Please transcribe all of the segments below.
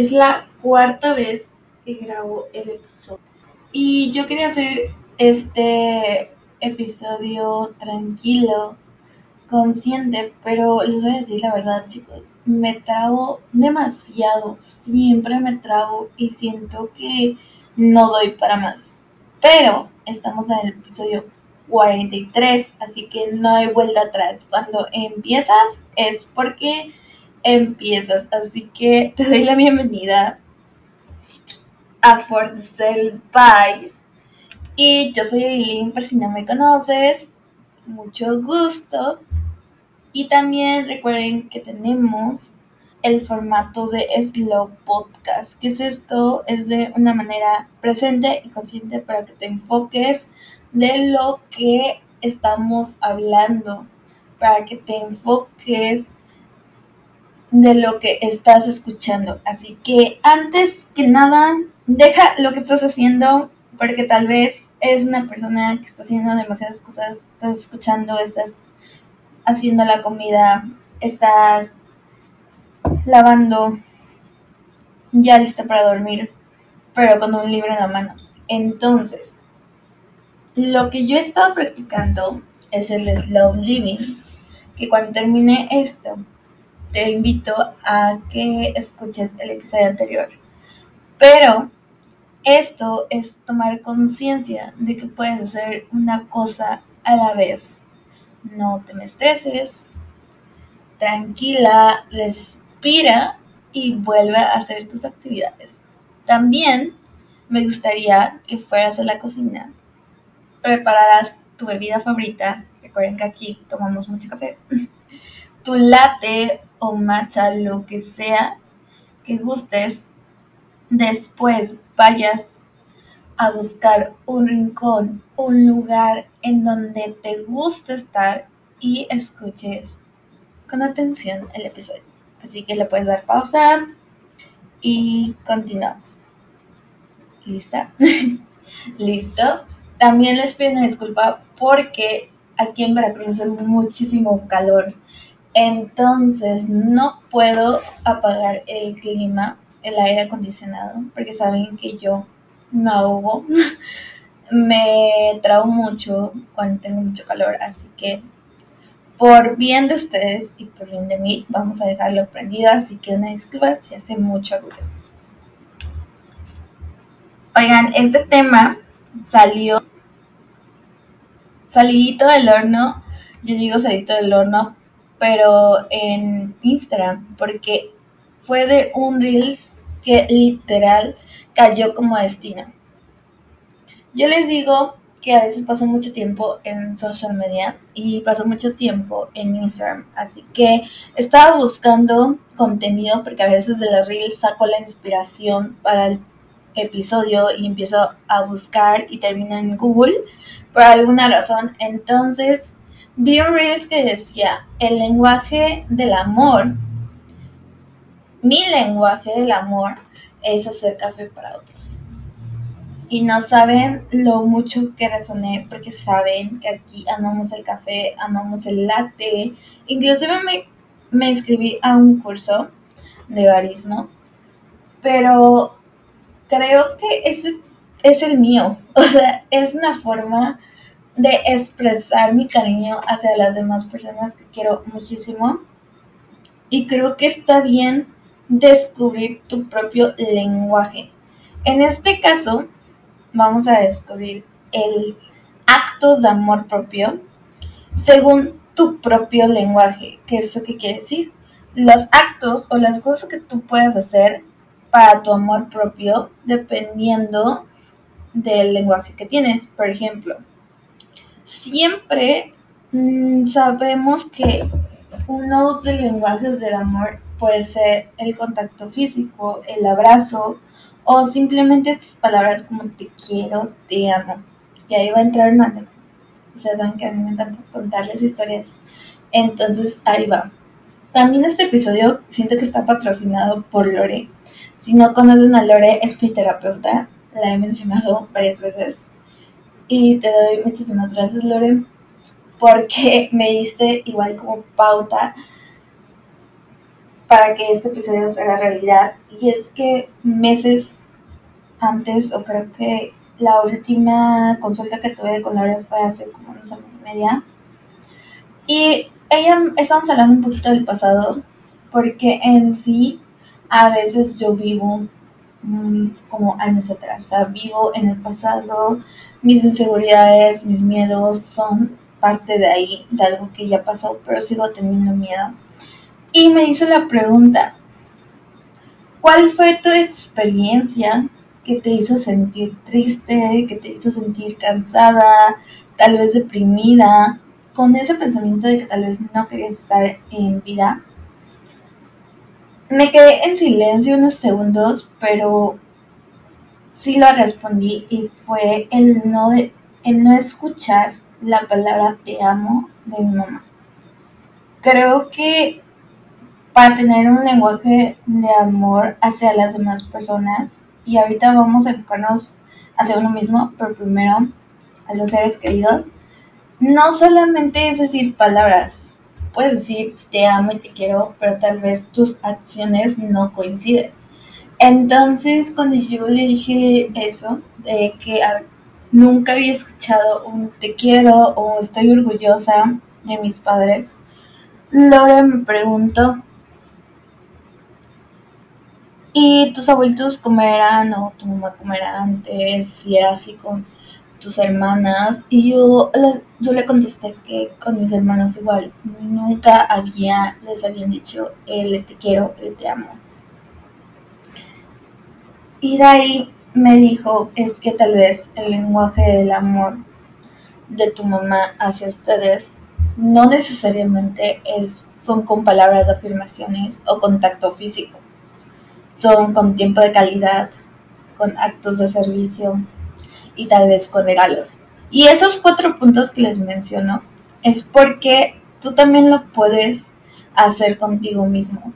es la cuarta vez que grabo el episodio. Y yo quería hacer este episodio tranquilo, consciente, pero les voy a decir la verdad, chicos, me trago demasiado, siempre me trago y siento que no doy para más. Pero estamos en el episodio 43, así que no hay vuelta atrás. Cuando empiezas es porque empiezas, así que te doy la bienvenida a For the Vibes. Y yo soy Eileen, por si no me conoces, mucho gusto. Y también recuerden que tenemos el formato de Slow Podcast. ¿Qué es esto? Es de una manera presente y consciente para que te enfoques de lo que estamos hablando, para que te enfoques de lo que estás escuchando. Así que antes que nada, deja lo que estás haciendo porque tal vez eres una persona que está haciendo demasiadas cosas, estás escuchando, estás haciendo la comida, estás lavando, ya lista para dormir, pero con un libro en la mano. Entonces, lo que yo he estado practicando es el slow living, que cuando termine esto, te invito a que escuches el episodio anterior. Pero esto es tomar conciencia de que puedes hacer una cosa a la vez. No te me estreses, tranquila, respira y vuelve a hacer tus actividades. También me gustaría que fueras a la cocina, prepararas tu bebida favorita. Recuerden que aquí tomamos mucho café. Tu latte o matcha, lo que sea que gustes. Después vayas a buscar un rincón, un lugar en donde te guste estar y escuches con atención el episodio. Así que le puedes dar pausa y continuamos. ¿Lista? ¿Listo? También les pido una disculpa porque aquí en Veracruz hace muchísimo calor. Entonces no puedo apagar el clima, el aire acondicionado, porque saben que yo me ahogo. me trago mucho cuando tengo mucho calor, así que por bien de ustedes y por bien de mí, vamos a dejarlo prendido, así que una disculpa si hace mucho ruido. Oigan, este tema salió salidito del horno, yo digo salidito del horno, pero en Instagram, porque fue de un Reels que literal cayó como destino. Yo les digo que a veces paso mucho tiempo en social media y paso mucho tiempo en Instagram, así que estaba buscando contenido porque a veces de los Reels saco la inspiración para el episodio y empiezo a buscar y termino en Google por alguna razón. Entonces vi un que decía, el lenguaje del amor, mi lenguaje del amor es hacer café para otros. Y no saben lo mucho que resoné porque saben que aquí amamos el café, amamos el latte. Inclusive me, me inscribí a un curso de barismo, pero creo que ese es el mío. O sea, es una forma de expresar mi cariño hacia las demás personas que quiero muchísimo. Y creo que está bien descubrir tu propio lenguaje. En este caso, vamos a descubrir el actos de amor propio según tu propio lenguaje. ¿Qué es eso que quiere decir? Los actos o las cosas que tú puedes hacer para tu amor propio dependiendo del lenguaje que tienes. Por ejemplo, siempre mm, sabemos que uno de los lenguajes del amor puede ser el contacto físico, el abrazo o simplemente estas palabras como te quiero, te amo. Y ahí va a entrar una anécdota. Ustedes saben que a mí me encanta contarles historias. Entonces ahí va. También este episodio siento que está patrocinado por Lore. Si no conocen a Lore, es terapeuta. La he mencionado varias veces. Y te doy muchísimas gracias, Lore, porque me diste igual como pauta para que este episodio se haga realidad. Y es que meses antes, o creo que la última consulta que tuve con Laura fue hace como una semana y media. Y ella, estamos hablando un poquito del pasado, porque en sí, a veces yo vivo como años atrás, o sea, vivo en el pasado, mis inseguridades, mis miedos son parte de ahí, de algo que ya pasó, pero sigo teniendo miedo. Y me hizo la pregunta, ¿cuál fue tu experiencia que te hizo sentir triste, que te hizo sentir cansada, tal vez deprimida, con ese pensamiento de que tal vez no querías estar en vida? Me quedé en silencio unos segundos, pero sí lo respondí y fue el no, de, el no escuchar la palabra te amo de mi mamá. Creo que para tener un lenguaje de amor hacia las demás personas, y ahorita vamos a enfocarnos hacia uno mismo, pero primero a los seres queridos, no solamente es decir palabras, puedes decir te amo y te quiero, pero tal vez tus acciones no coinciden. Entonces, cuando yo le dije eso, de que nunca había escuchado un te quiero o estoy orgullosa de mis padres, Laura me preguntó, ¿y tus abuelitos cómo eran o tu mamá cómo era antes? Si era así con tus hermanas. Y yo, yo le contesté que con mis hermanos igual, nunca había, les habían dicho el te quiero, el te amo. Y de ahí me dijo, es que tal vez el lenguaje del amor de tu mamá hacia ustedes no necesariamente es, son con palabras afirmaciones o contacto físico. Son con tiempo de calidad, con actos de servicio y tal vez con regalos. Y esos cuatro puntos que les menciono es porque tú también lo puedes hacer contigo mismo.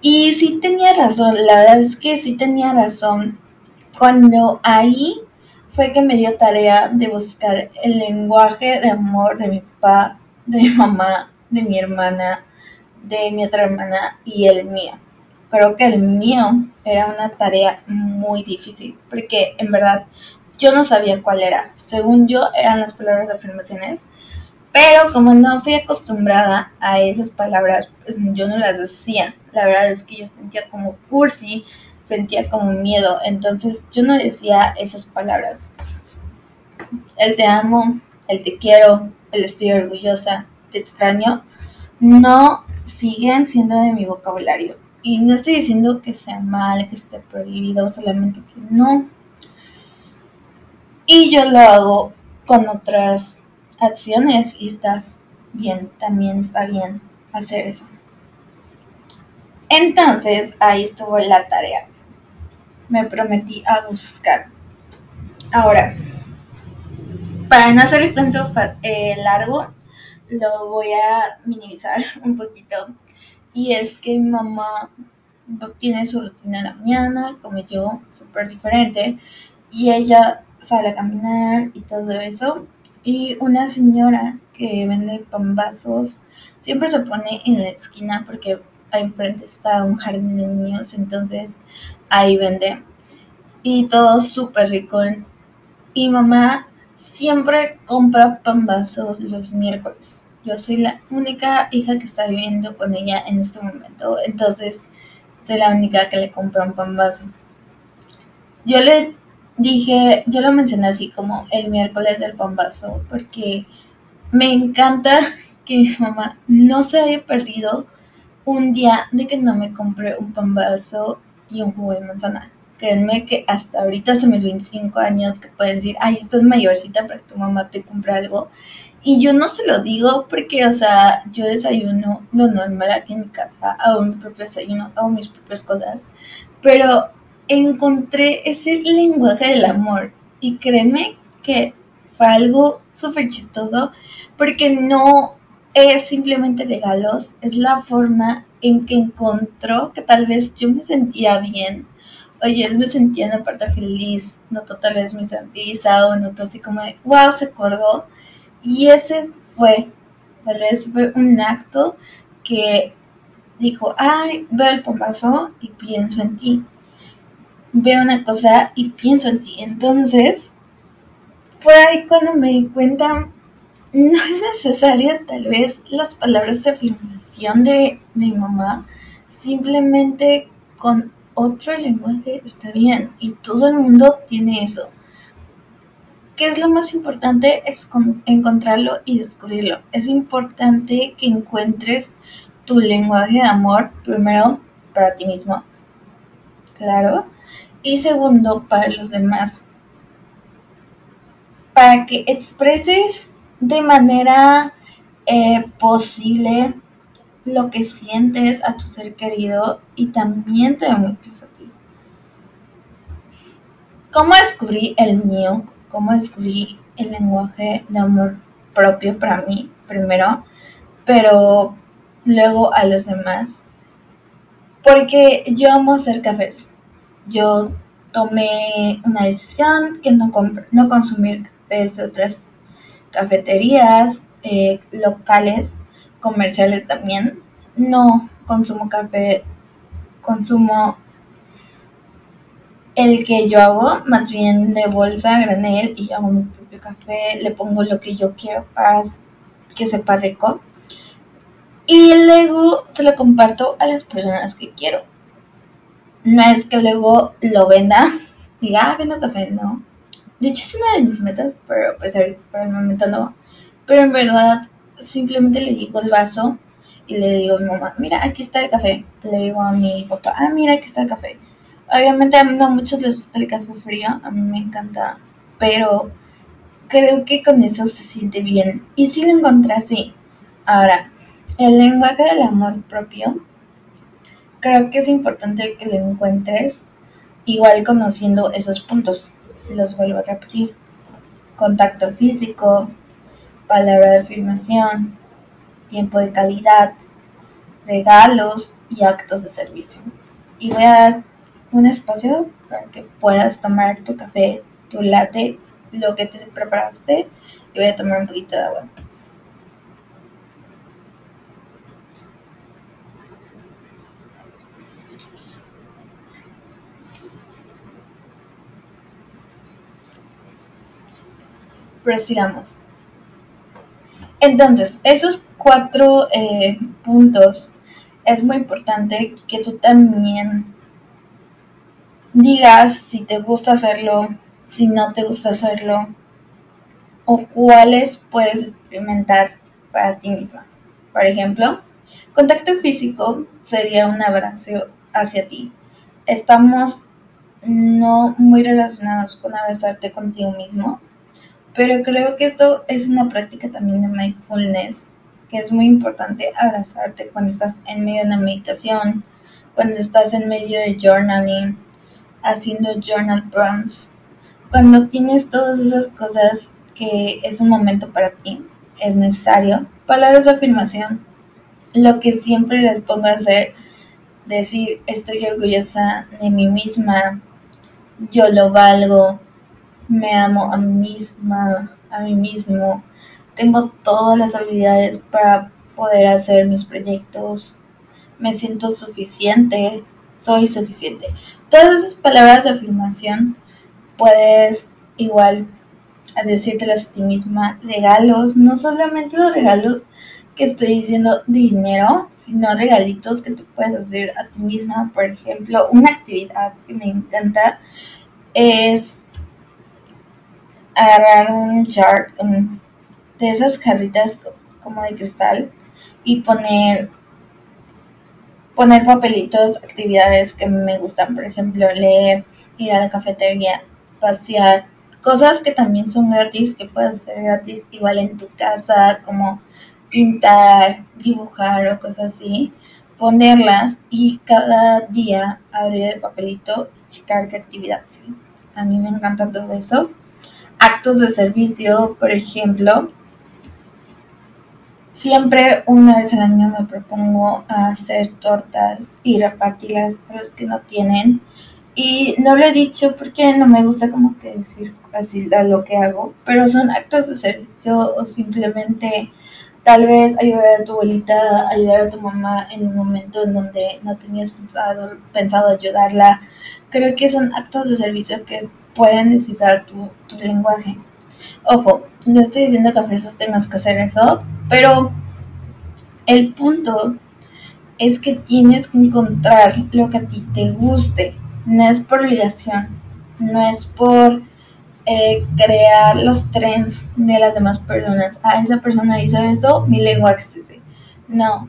Y sí tenía razón, la verdad es que sí tenía razón. Cuando ahí fue que me dio tarea de buscar el lenguaje de amor de mi papá, de mi mamá, de mi hermana, de mi otra hermana y el mío. Creo que el mío era una tarea muy difícil, porque en verdad yo no sabía cuál era. Según yo eran las palabras afirmaciones, pero como no fui acostumbrada a esas palabras, pues yo no las decía. La verdad es que yo sentía como cursi, sentía como miedo, entonces yo no decía esas palabras. El te amo, el te quiero, el estoy orgullosa, te extraño, no siguen siendo de mi vocabulario. Y no estoy diciendo que sea mal, que esté prohibido, solamente que no. Y yo lo hago con otras acciones y estás bien, también está bien hacer eso. Entonces ahí estuvo la tarea. Me prometí a buscar. Ahora, para no hacer el cuento eh, largo, lo voy a minimizar un poquito. Y es que mi mamá tiene su rutina en la mañana, como yo, súper diferente. Y ella sale a caminar y todo eso. Y una señora que vende pambazos siempre se pone en la esquina porque ahí enfrente está un jardín de niños, entonces ahí vende. Y todo súper rico. Y mamá siempre compra pambazos los miércoles. Yo soy la única hija que está viviendo con ella en este momento, entonces soy la única que le compra un pambazo. Yo le dije, yo lo mencioné así como el miércoles del pambazo, porque me encanta que mi mamá no se haya perdido un día de que no me compré un pambazo y un jugo de manzana. Créanme que hasta ahorita, hasta mis 25 años, que pueden decir, ay, estás mayorcita para que tu mamá te compre algo. Y yo no se lo digo porque, o sea, yo desayuno lo normal aquí en mi casa, hago mi propio desayuno, hago mis propias cosas. Pero encontré ese lenguaje del amor. Y créanme que fue algo súper chistoso porque no es simplemente regalos, es la forma en que encontró que tal vez yo me sentía bien. Oye, me sentía en la parte feliz, notó tal vez mi sonrisa o notó así como de, wow, se acordó. Y ese fue, tal vez fue un acto que dijo, ay, veo el pombazo y pienso en ti. Veo una cosa y pienso en ti. Entonces, fue ahí cuando me di cuenta, no es necesaria tal vez las palabras de afirmación de, de mi mamá, simplemente con otro lenguaje está bien y todo el mundo tiene eso. ¿Qué es lo más importante? Es encontrarlo y descubrirlo. Es importante que encuentres tu lenguaje de amor, primero para ti mismo, claro, y segundo para los demás. Para que expreses de manera eh, posible lo que sientes a tu ser querido y también te demuestres a ti. ¿Cómo descubrí el mío? ¿Cómo descubrí el lenguaje de amor propio para mí primero? Pero luego a los demás. Porque yo amo hacer cafés. Yo tomé una decisión que no, no consumir cafés de otras cafeterías eh, locales, comerciales también. No consumo café, consumo el que yo hago, más bien de bolsa, granel, y yo hago mi propio café, le pongo lo que yo quiero para que sepa rico. Y luego se lo comparto a las personas que quiero. No es que luego lo venda, diga, ah, vendo café, no. De hecho es una de mis metas, pero pues por el momento no. Pero en verdad, simplemente le digo el vaso y le digo a mi mamá, mira, aquí está el café. Le digo a mi papá, ah, mira, aquí está el café. Obviamente a no muchos les gusta el café frío, a mí me encanta, pero creo que con eso se siente bien. Y si lo encontré así. Ahora, el lenguaje del amor propio, creo que es importante que lo encuentres igual conociendo esos puntos. Los vuelvo a repetir. Contacto físico, palabra de afirmación, tiempo de calidad, regalos y actos de servicio. Y voy a dar un espacio para que puedas tomar tu café, tu latte, lo que te preparaste y voy a tomar un poquito de agua. Sigamos. Entonces, esos cuatro eh, puntos es muy importante que tú también digas si te gusta hacerlo, si no te gusta hacerlo, o cuáles puedes experimentar para ti misma. Por ejemplo, contacto físico sería un abrazo hacia ti. Estamos no muy relacionados con abrazarte contigo mismo, pero creo que esto es una práctica también de mindfulness, que es muy importante abrazarte cuando estás en medio de una meditación, cuando estás en medio de journaling, haciendo journal prompts, cuando tienes todas esas cosas que es un momento para ti, es necesario. Palabras de afirmación, lo que siempre les pongo a hacer, decir estoy orgullosa de mí misma, yo lo valgo, me amo a mí misma, a mí mismo, tengo todas las habilidades para poder hacer mis proyectos, me siento suficiente, soy suficiente. Todas esas palabras de afirmación puedes igual decírtelas a ti misma, regalos, no solamente los regalos que estoy diciendo dinero, sino regalitos que tú puedes hacer a ti misma. Por ejemplo, una actividad que me encanta es agarrar un jar de esas jarritas como de cristal y poner poner papelitos, actividades que me gustan, por ejemplo, leer, ir a la cafetería, pasear, cosas que también son gratis, que puedes hacer gratis igual en tu casa, como pintar, dibujar o cosas así, ponerlas y cada día abrir el papelito y checar qué actividad, sí. A mí me encanta todo eso actos de servicio, por ejemplo, siempre una vez al año me propongo hacer tortas y repartirlas a los que no tienen. Y no lo he dicho porque no me gusta como que decir así lo que hago, pero son actos de servicio o simplemente Tal vez ayudar a tu abuelita, ayudar a tu mamá en un momento en donde no tenías pensado, ayudarla. Creo que son actos de servicio que pueden descifrar tu, tu lenguaje. Ojo, no estoy diciendo que a fuerzas tengas que hacer eso, pero el punto es que tienes que encontrar lo que a ti te guste. No es por obligación, no es por eh, crear los trends de las demás personas. Ah, esa persona hizo eso, mi lenguaje es ese. No.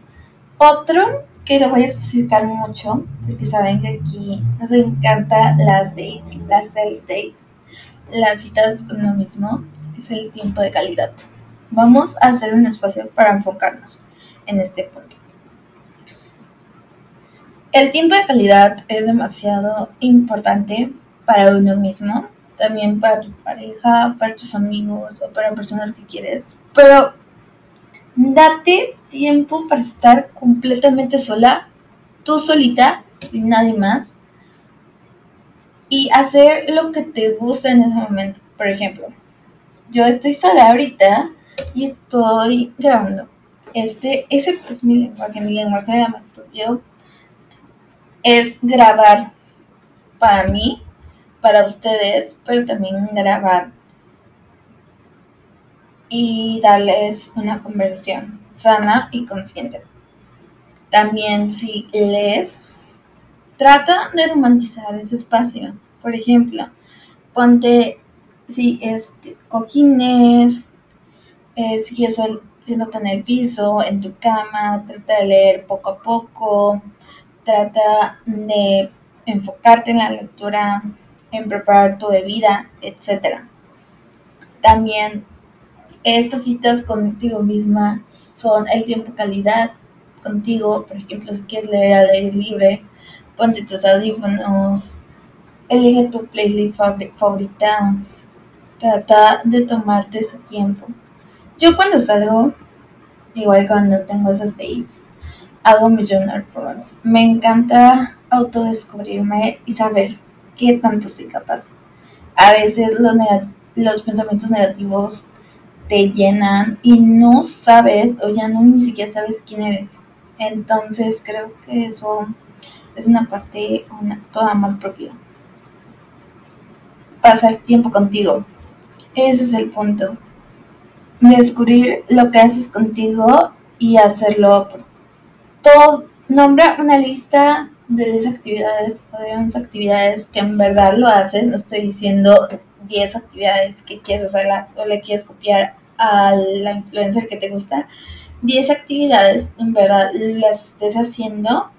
Otro que lo voy a especificar mucho, porque saben que aquí nos encanta las dates, las self dates, las citas con lo mismo, es el tiempo de calidad. Vamos a hacer un espacio para enfocarnos en este punto. El tiempo de calidad es demasiado importante para uno mismo, también para tu pareja, para tus amigos o para personas que quieres, pero date tiempo para estar completamente sola, tú solita, sin nadie más, y hacer lo que te gusta en ese momento. Por ejemplo, yo estoy sola ahorita y estoy grabando. Este, ese es mi lenguaje, mi lenguaje de amor propio es grabar para mí, para ustedes, pero también grabar y darles una conversación sana y consciente. También si les trata de romantizar ese espacio, por ejemplo, ponte si este cojines, eh, si eso siéntate en el piso, en tu cama, trata de leer poco a poco, trata de enfocarte en la lectura, en preparar tu bebida, etc. También estas citas contigo misma son el tiempo calidad contigo, por ejemplo, si quieres leer al aire libre, ponte tus audífonos, elige tu playlist favorita, trata de tomarte ese tiempo. Yo cuando salgo, igual cuando tengo esas dates, hago mi journal prompts. Me encanta autodescubrirme y saber qué tanto soy capaz. A veces los, los pensamientos negativos te llenan y no sabes o ya no ni siquiera sabes quién eres. Entonces creo que eso es una parte, un acto de amor propio. Pasar tiempo contigo. Ese es el punto. Descubrir lo que haces contigo y hacerlo todo, nombra una lista de 10 actividades o de 11 actividades que en verdad lo haces. No estoy diciendo 10 actividades que quieres hacerlas o le quieres copiar a la influencer que te gusta. 10 actividades en verdad las estés haciendo,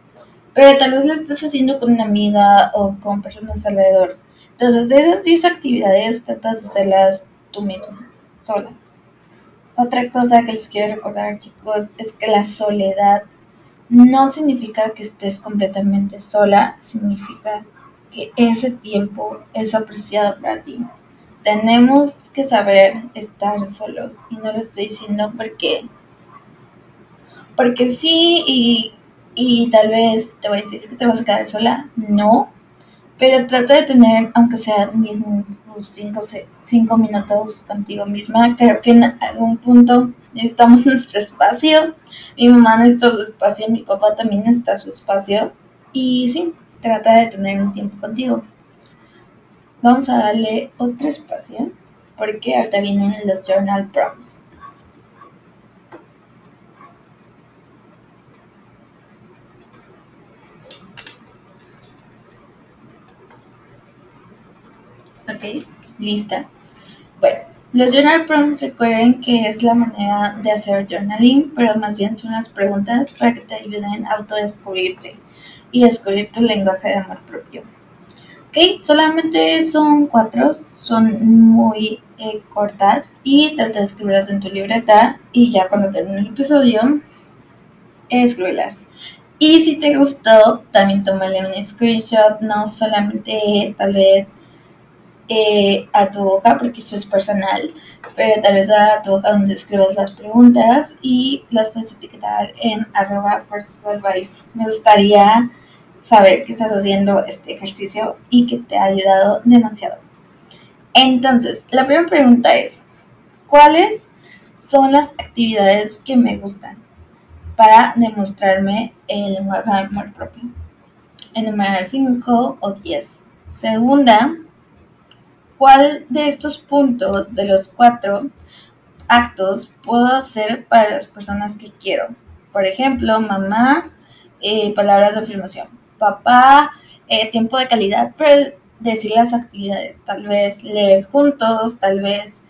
pero tal vez las estés haciendo con una amiga o con personas alrededor. Entonces, de esas 10 actividades, tratas de hacerlas tú mismo, sola. Otra cosa que les quiero recordar, chicos, es que la soledad no significa que estés completamente sola, significa que ese tiempo es apreciado para ti. Tenemos que saber estar solos y no lo estoy diciendo porque porque sí y, y tal vez te voy a decir, que te vas a quedar sola. No, pero trata de tener, aunque sea 10 minutos, 5 minutos contigo misma. Creo que en algún punto necesitamos nuestro espacio. Mi mamá necesita su espacio, mi papá también necesita su espacio. Y sí, trata de tener un tiempo contigo. Vamos a darle otro espacio porque ahorita vienen los journal prompts. Ok, lista. Bueno, los journal prompts recuerden que es la manera de hacer journaling, pero más bien son las preguntas para que te ayuden a autodescubrirte y descubrir tu lenguaje de amor propio. Ok, solamente son cuatro, son muy eh, cortas y trata de escribirlas en tu libreta y ya cuando termine el episodio, escríbelas. Y si te gustó, también tómale un screenshot, no solamente tal vez eh, a tu hoja, porque esto es personal, pero tal vez a tu hoja donde escribas las preguntas y las puedes etiquetar en arroba. Me gustaría saber que estás haciendo este ejercicio y que te ha ayudado demasiado. Entonces, la primera pregunta es, ¿cuáles son las actividades que me gustan para demostrarme el lenguaje de amor propio. Enumerar 5 o 10. Segunda, ¿cuál de estos puntos de los cuatro actos puedo hacer para las personas que quiero? Por ejemplo, mamá, eh, palabras de afirmación. Papá, eh, tiempo de calidad, pero decir las actividades. Tal vez leer juntos, tal vez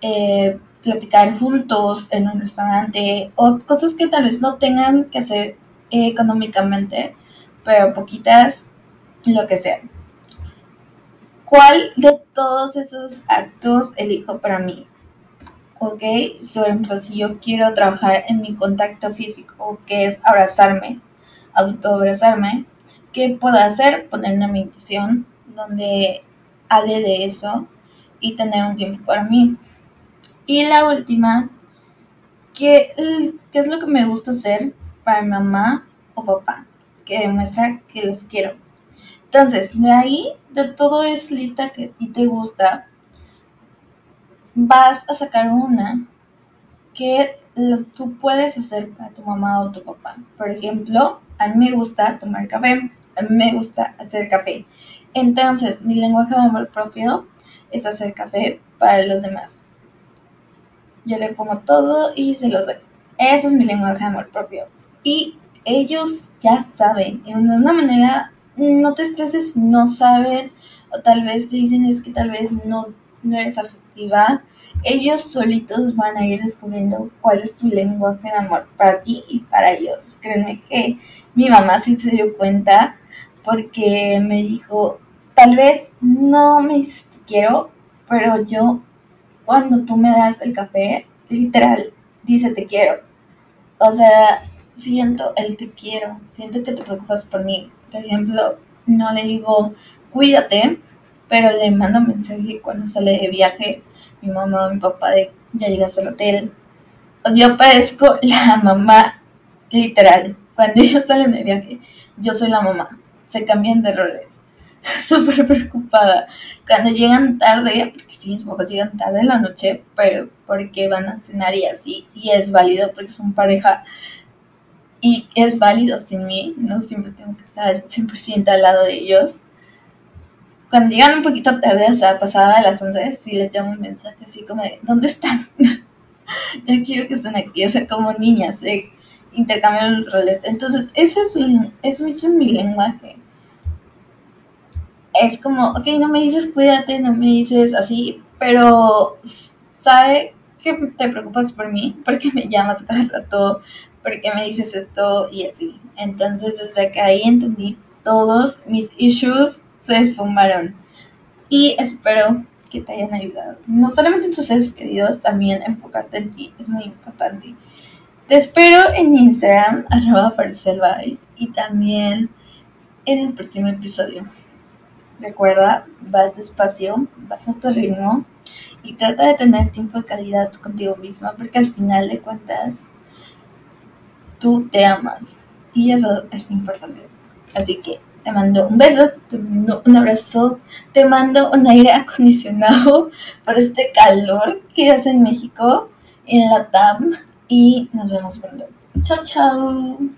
eh, platicar juntos en un restaurante o cosas que tal vez no tengan que hacer económicamente, pero poquitas, lo que sea. ¿Cuál de todos esos actos elijo para mí? ¿Ok? Sobre ejemplo, si yo quiero trabajar en mi contacto físico, que es abrazarme, autoabrazarme, ¿qué puedo hacer? Poner una meditación donde hable de eso y tener un tiempo para mí. Y la última, ¿qué, ¿qué es lo que me gusta hacer para mi mamá o papá? Que demuestra que los quiero. Entonces, de ahí, de todo esa lista que a ti te gusta, vas a sacar una que tú puedes hacer para tu mamá o tu papá. Por ejemplo, a mí me gusta tomar café, me gusta hacer café. Entonces, mi lenguaje de amor propio es hacer café para los demás yo le pongo todo y se los doy. Ese es mi lenguaje de amor propio. Y ellos ya saben, de una manera, no te estreses no saben, o tal vez te dicen es que tal vez no, no eres afectiva. Ellos solitos van a ir descubriendo cuál es tu lenguaje de amor para ti y para ellos. Créeme que mi mamá sí se dio cuenta porque me dijo, tal vez no me dices te quiero, pero yo cuando tú me das el café, literal, dice te quiero. O sea, siento el te quiero, siento que te preocupas por mí. Por ejemplo, no le digo cuídate, pero le mando mensaje cuando sale de viaje, mi mamá o mi papá de ya llegas al hotel. Yo parezco la mamá, literal. Cuando ellos salen de viaje, yo soy la mamá. Se cambian de roles. súper preocupada. Cuando llegan tarde, porque sí, mis papás llegan tarde en la noche, pero porque van a cenar y así, y es válido porque son pareja, y es válido sin mí, no siempre tengo que estar 100% al lado de ellos. Cuando llegan un poquito tarde, o sea, pasada a las 11, sí les llamo un mensaje así como de, ¿dónde están? Yo quiero que estén aquí, o sea, como niñas, eh, intercambian los roles. Entonces, ese es, ese es mi lenguaje es como, ok, no me dices cuídate, no me dices así, pero sabe que te preocupas por mí, porque me llamas cada rato, porque me dices esto y así. Entonces desde que ahí entendí, todos mis issues se esfumaron. Y espero que te hayan ayudado. No solamente en tus seres queridos, también enfocarte en ti es muy importante. Te espero en Instagram, arroba y también en el próximo episodio. Recuerda, vas despacio, vas a tu ritmo y trata de tener tiempo de calidad contigo misma porque al final de cuentas tú te amas y eso es importante. Así que te mando un beso, te mando un abrazo, te mando un aire acondicionado por este calor que hace en México, en la TAM y nos vemos pronto. Chao, chao.